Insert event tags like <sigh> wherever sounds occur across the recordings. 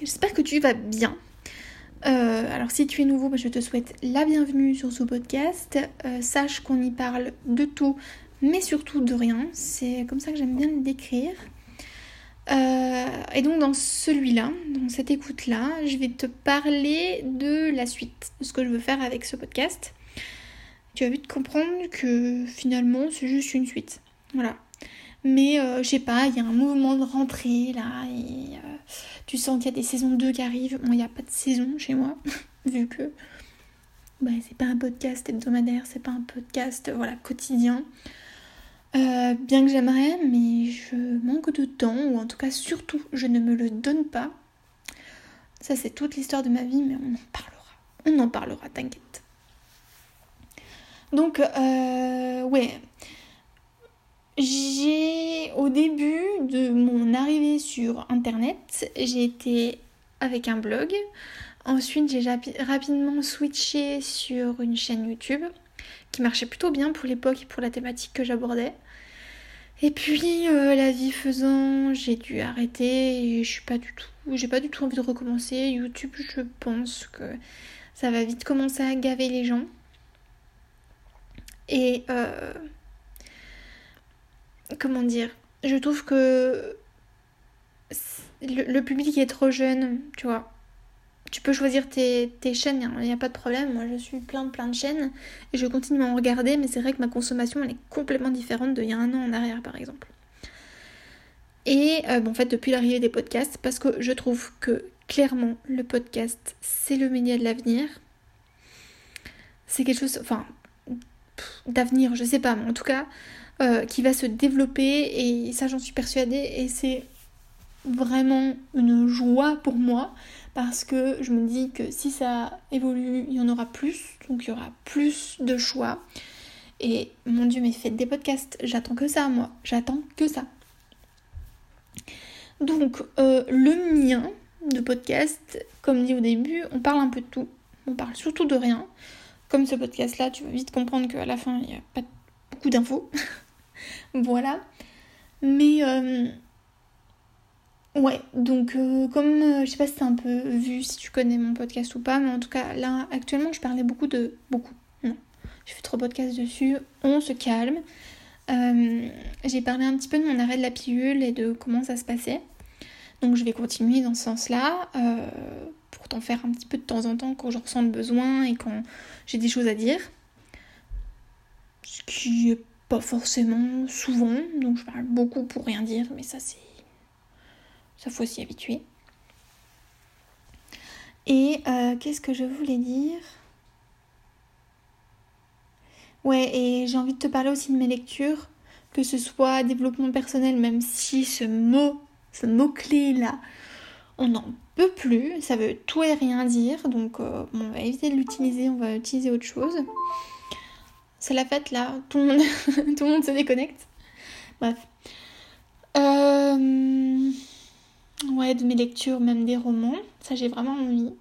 j'espère que tu vas bien. Euh, alors si tu es nouveau, je te souhaite la bienvenue sur ce podcast. Euh, sache qu'on y parle de tout, mais surtout de rien. C'est comme ça que j'aime bien le décrire. Euh, et donc dans celui-là, dans cette écoute-là, je vais te parler de la suite, de ce que je veux faire avec ce podcast. Tu vas vite comprendre que finalement c'est juste une suite. Voilà. Mais euh, je sais pas, il y a un mouvement de rentrée là, et euh, tu sens qu'il y a des saisons 2 qui arrivent. Bon, il n'y a pas de saison chez moi, <laughs> vu que bah, c'est pas un podcast hebdomadaire, c'est pas un podcast voilà, quotidien. Euh, bien que j'aimerais, mais je manque de temps, ou en tout cas surtout je ne me le donne pas. Ça c'est toute l'histoire de ma vie, mais on en parlera. On en parlera, t'inquiète. Donc, euh, ouais, j'ai, au début de mon arrivée sur Internet, j'ai été avec un blog. Ensuite, j'ai rapidement switché sur une chaîne YouTube qui marchait plutôt bien pour l'époque et pour la thématique que j'abordais. Et puis, euh, la vie faisant, j'ai dû arrêter et je suis pas du tout, j'ai pas du tout envie de recommencer. YouTube, je pense que ça va vite commencer à gaver les gens. Et euh, comment dire, je trouve que le, public est trop jeune, tu vois. Tu peux choisir tes, chaînes, il n'y a, pas de problème. Moi, je suis plein de plein de chaînes et je continue à en regarder, mais c'est vrai que ma consommation, elle est complètement différente d'il y a un an en arrière, par exemple. Et euh, bon, en fait, depuis l'arrivée des podcasts, parce que je trouve que clairement, le podcast, c'est le média de l'avenir. C'est quelque chose, enfin, d'avenir, je sais pas, mais en tout cas, euh, qui va se développer et ça j'en suis persuadée et c'est vraiment une joie pour moi parce que je me dis que si ça évolue, il y en aura plus, donc il y aura plus de choix. Et mon dieu, mais faites des podcasts, j'attends que ça moi, j'attends que ça. Donc euh, le mien de podcast, comme dit au début, on parle un peu de tout, on parle surtout de rien. Comme ce podcast là, tu vas vite comprendre qu'à la fin, il n'y a pas beaucoup d'infos. <laughs> voilà. Mais euh, ouais, donc euh, comme euh, je sais pas si t'as un peu vu si tu connais mon podcast ou pas, mais en tout cas là actuellement je parlais beaucoup de beaucoup. Non, j'ai fait trop podcasts dessus. On se calme. j'ai parlé un petit peu de mon arrêt de la pilule et de comment ça se passait. Donc je vais continuer dans ce sens-là pour t'en faire un petit peu de temps en temps quand je ressens le besoin et quand j'ai des choses à dire. Ce qui est pas forcément souvent, donc je parle beaucoup pour rien dire, mais ça c'est. Ça faut s'y habituer. Et euh, qu'est-ce que je voulais dire? Ouais, et j'ai envie de te parler aussi de mes lectures, que ce soit développement personnel, même si ce mot, ce mot-clé là, on n'en peut plus, ça veut tout et rien dire, donc euh, on va éviter de l'utiliser, on va utiliser autre chose. C'est la fête là, tout le monde, <laughs> tout le monde se déconnecte. Bref. Euh, ouais, de mes lectures, même des romans, ça j'ai vraiment envie.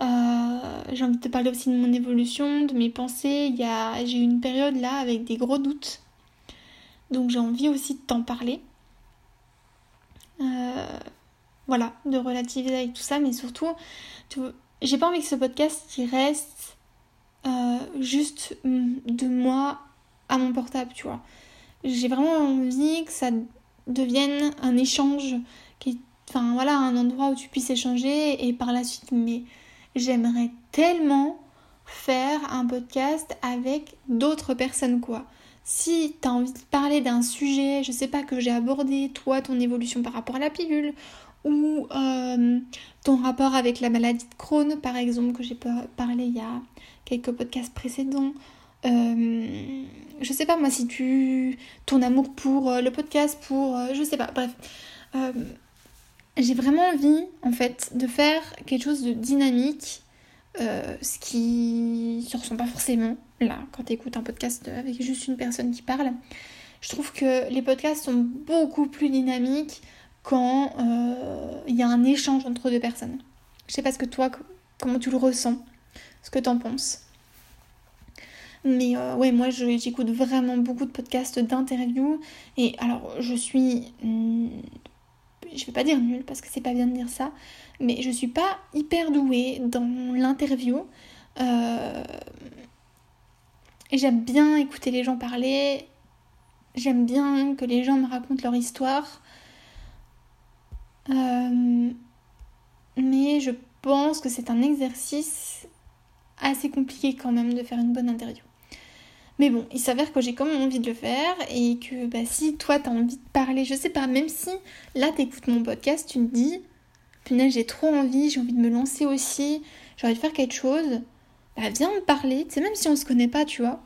Euh, j'ai envie de te parler aussi de mon évolution, de mes pensées. A... J'ai eu une période là avec des gros doutes. Donc j'ai envie aussi de t'en parler. Euh, voilà, de relativiser avec tout ça, mais surtout, j'ai pas envie que ce podcast il reste juste mm, de moi à mon portable, tu vois. J'ai vraiment envie que ça devienne un échange, enfin voilà, un endroit où tu puisses échanger et par la suite, mais j'aimerais tellement faire un podcast avec d'autres personnes, quoi. Si tu as envie de parler d'un sujet, je sais pas, que j'ai abordé, toi, ton évolution par rapport à la pilule, ou euh, ton rapport avec la maladie de Crohn, par exemple, que j'ai parlé il y a quelques podcasts précédents. Euh, je sais pas moi si tu ton amour pour euh, le podcast pour je sais pas bref j'ai vraiment envie en fait de faire quelque chose de dynamique ce qui se ressent pas forcément là quand tu écoutes un podcast avec juste une personne qui parle je trouve que les podcasts sont beaucoup plus dynamiques quand il y a un échange entre deux personnes je sais pas ce que toi comment tu le ressens ce que t'en penses. Mais euh, ouais, moi j'écoute vraiment beaucoup de podcasts d'interviews. Et alors je suis je vais pas dire nulle parce que c'est pas bien de dire ça, mais je suis pas hyper douée dans l'interview. Euh, j'aime bien écouter les gens parler, j'aime bien que les gens me racontent leur histoire. Euh, mais je pense que c'est un exercice assez compliqué quand même de faire une bonne interview. Mais bon, il s'avère que j'ai quand même envie de le faire et que bah, si toi t'as envie de parler, je sais pas, même si là t'écoutes mon podcast, tu me dis, punaise j'ai trop envie, j'ai envie de me lancer aussi, j'ai envie de faire quelque chose, bah viens me parler, tu sais, même si on se connaît pas, tu vois.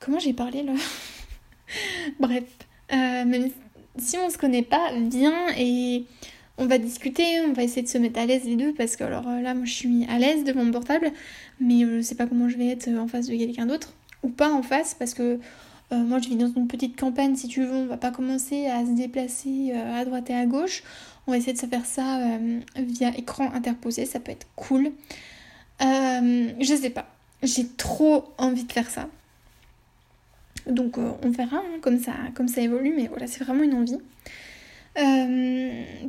Comment j'ai parlé là <laughs> Bref, euh, même si on se connaît pas, viens et on va discuter, on va essayer de se mettre à l'aise les deux parce que alors là moi je suis à l'aise devant mon portable mais je sais pas comment je vais être en face de quelqu'un d'autre ou pas en face parce que euh, moi je vis dans une petite campagne si tu veux, on va pas commencer à se déplacer euh, à droite et à gauche. On va essayer de se faire ça euh, via écran interposé, ça peut être cool. Je sais pas, j'ai trop envie de faire ça. Donc on verra hein, comme, ça, comme ça évolue, mais voilà, c'est vraiment une envie.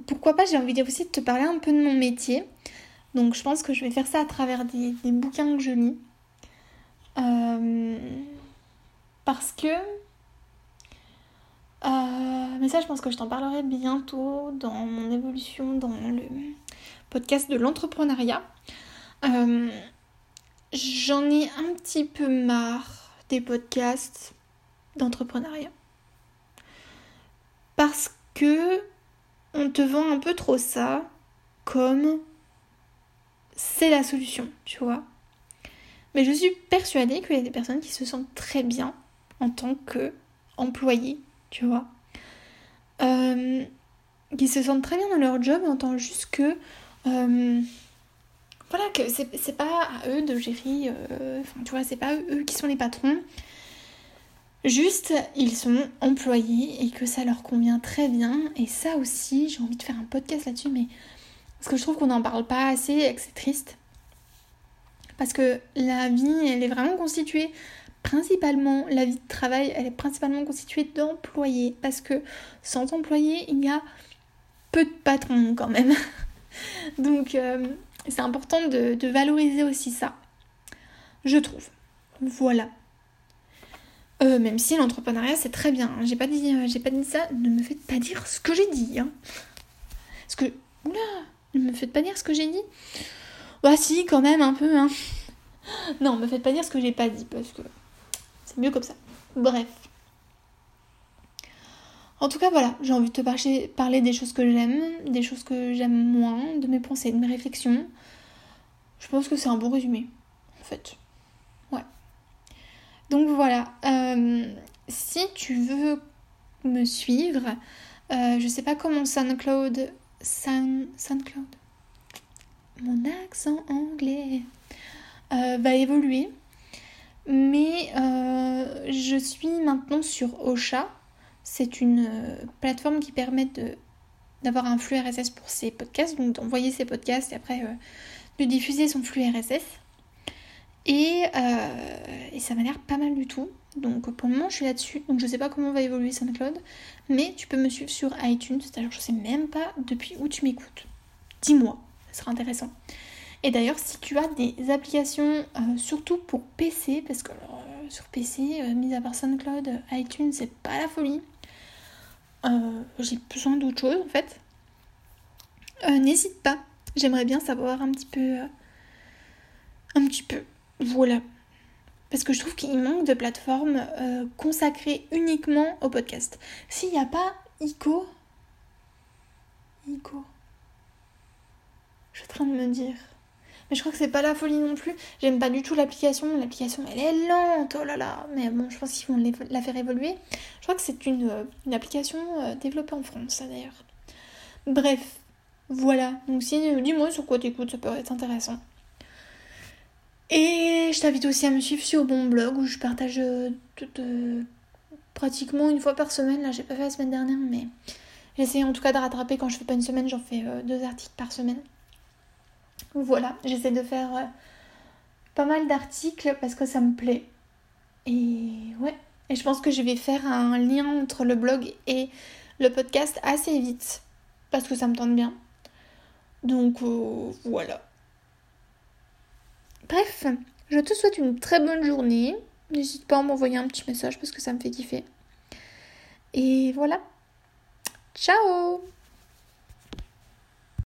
pourquoi pas, j'ai envie aussi de te parler un peu de mon métier. Donc je pense que je vais faire ça à travers des bouquins que je lis. Euh, parce que... Euh, mais ça, je pense que je t'en parlerai bientôt dans mon évolution dans le podcast de l'entrepreneuriat. Euh, j'en ai un petit peu marre des podcasts d'entrepreneuriat. Parce que on te vend un peu trop ça comme c'est la solution, tu vois. Mais je suis persuadée qu'il y a des personnes qui se sentent très bien en tant qu'employés, tu vois. Euh, qui se sentent très bien dans leur job en tant juste que. Euh, voilà, que c'est pas à eux de gérer. Euh, enfin, tu vois, c'est pas eux qui sont les patrons. Juste, ils sont employés et que ça leur convient très bien. Et ça aussi, j'ai envie de faire un podcast là-dessus, mais parce que je trouve qu'on n'en parle pas assez et que c'est triste. Parce que la vie, elle est vraiment constituée principalement, la vie de travail, elle est principalement constituée d'employés. Parce que sans employés, il y a peu de patrons quand même. <laughs> Donc euh, c'est important de, valoriser aussi ça. Je trouve. Voilà. Euh, même si l'entrepreneuriat c'est très bien. J'ai pas dit, euh, j'ai pas dit ça. Ne me faites pas dire ce que j'ai dit. Hein. Parce que, oula, ne me faites pas dire ce que j'ai dit. Bah si, quand même, un peu, hein. Non, me faites pas dire ce que j'ai pas dit, parce que c'est mieux comme ça. Bref. En tout cas, voilà, j'ai envie de te parler des choses que j'aime, des choses que j'aime moins, de mes pensées, de mes réflexions. Je pense que c'est un bon résumé, en fait. Ouais. Donc voilà, euh, si tu veux me suivre, euh, je sais pas comment SoundCloud... SoundCloud mon accent anglais euh, va évoluer. Mais euh, je suis maintenant sur Ocha. C'est une euh, plateforme qui permet d'avoir un flux RSS pour ses podcasts, donc d'envoyer ses podcasts et après de diffuser son flux RSS. Et, et ça m'a l'air pas mal du tout. Donc pour le moment je suis là-dessus. Donc je sais pas comment va évoluer SoundCloud. Mais tu peux me suivre sur iTunes. C'est-à-dire je sais même pas depuis où tu m'écoutes. Dis-moi sera intéressant. Et d'ailleurs, si tu as des applications, euh, surtout pour PC, parce que euh, sur PC, euh, mis à part SoundCloud, iTunes, c'est pas la folie. J'ai besoin d'autre chose en fait. N'hésite pas. J'aimerais bien savoir un petit peu. un petit peu. Voilà. Parce que je trouve qu'il manque de plateformes consacrées uniquement au podcast. S'il n'y a pas ICO. ICO je suis en train de me dire. Mais je crois que c'est pas la folie non plus. J'aime pas du tout l'application. L'application, elle est lente. Oh là là. Mais bon, je pense qu'ils vont la faire évoluer. Je crois que c'est une, euh, application euh, développée en France, ça d'ailleurs. Bref, voilà. Donc si, dis-moi sur quoi t'écoutes, ça peut être intéressant. Et je t'invite aussi à me suivre sur mon blog où je partage euh, pratiquement une fois par semaine. Là, j'ai pas fait la semaine dernière, mais j'essaie en tout cas de rattraper. Quand je fais pas une semaine, j'en fais deux articles par semaine. Voilà, j'essaie de faire euh, pas mal d'articles parce que ça me plaît. Et ouais, et je pense que je vais faire un lien entre le blog et le podcast assez vite. parce que ça me tente bien. Donc euh, voilà. Bref, je te souhaite une très bonne journée. N'hésite pas à m'envoyer un petit message parce que ça me fait kiffer. Et voilà. Ciao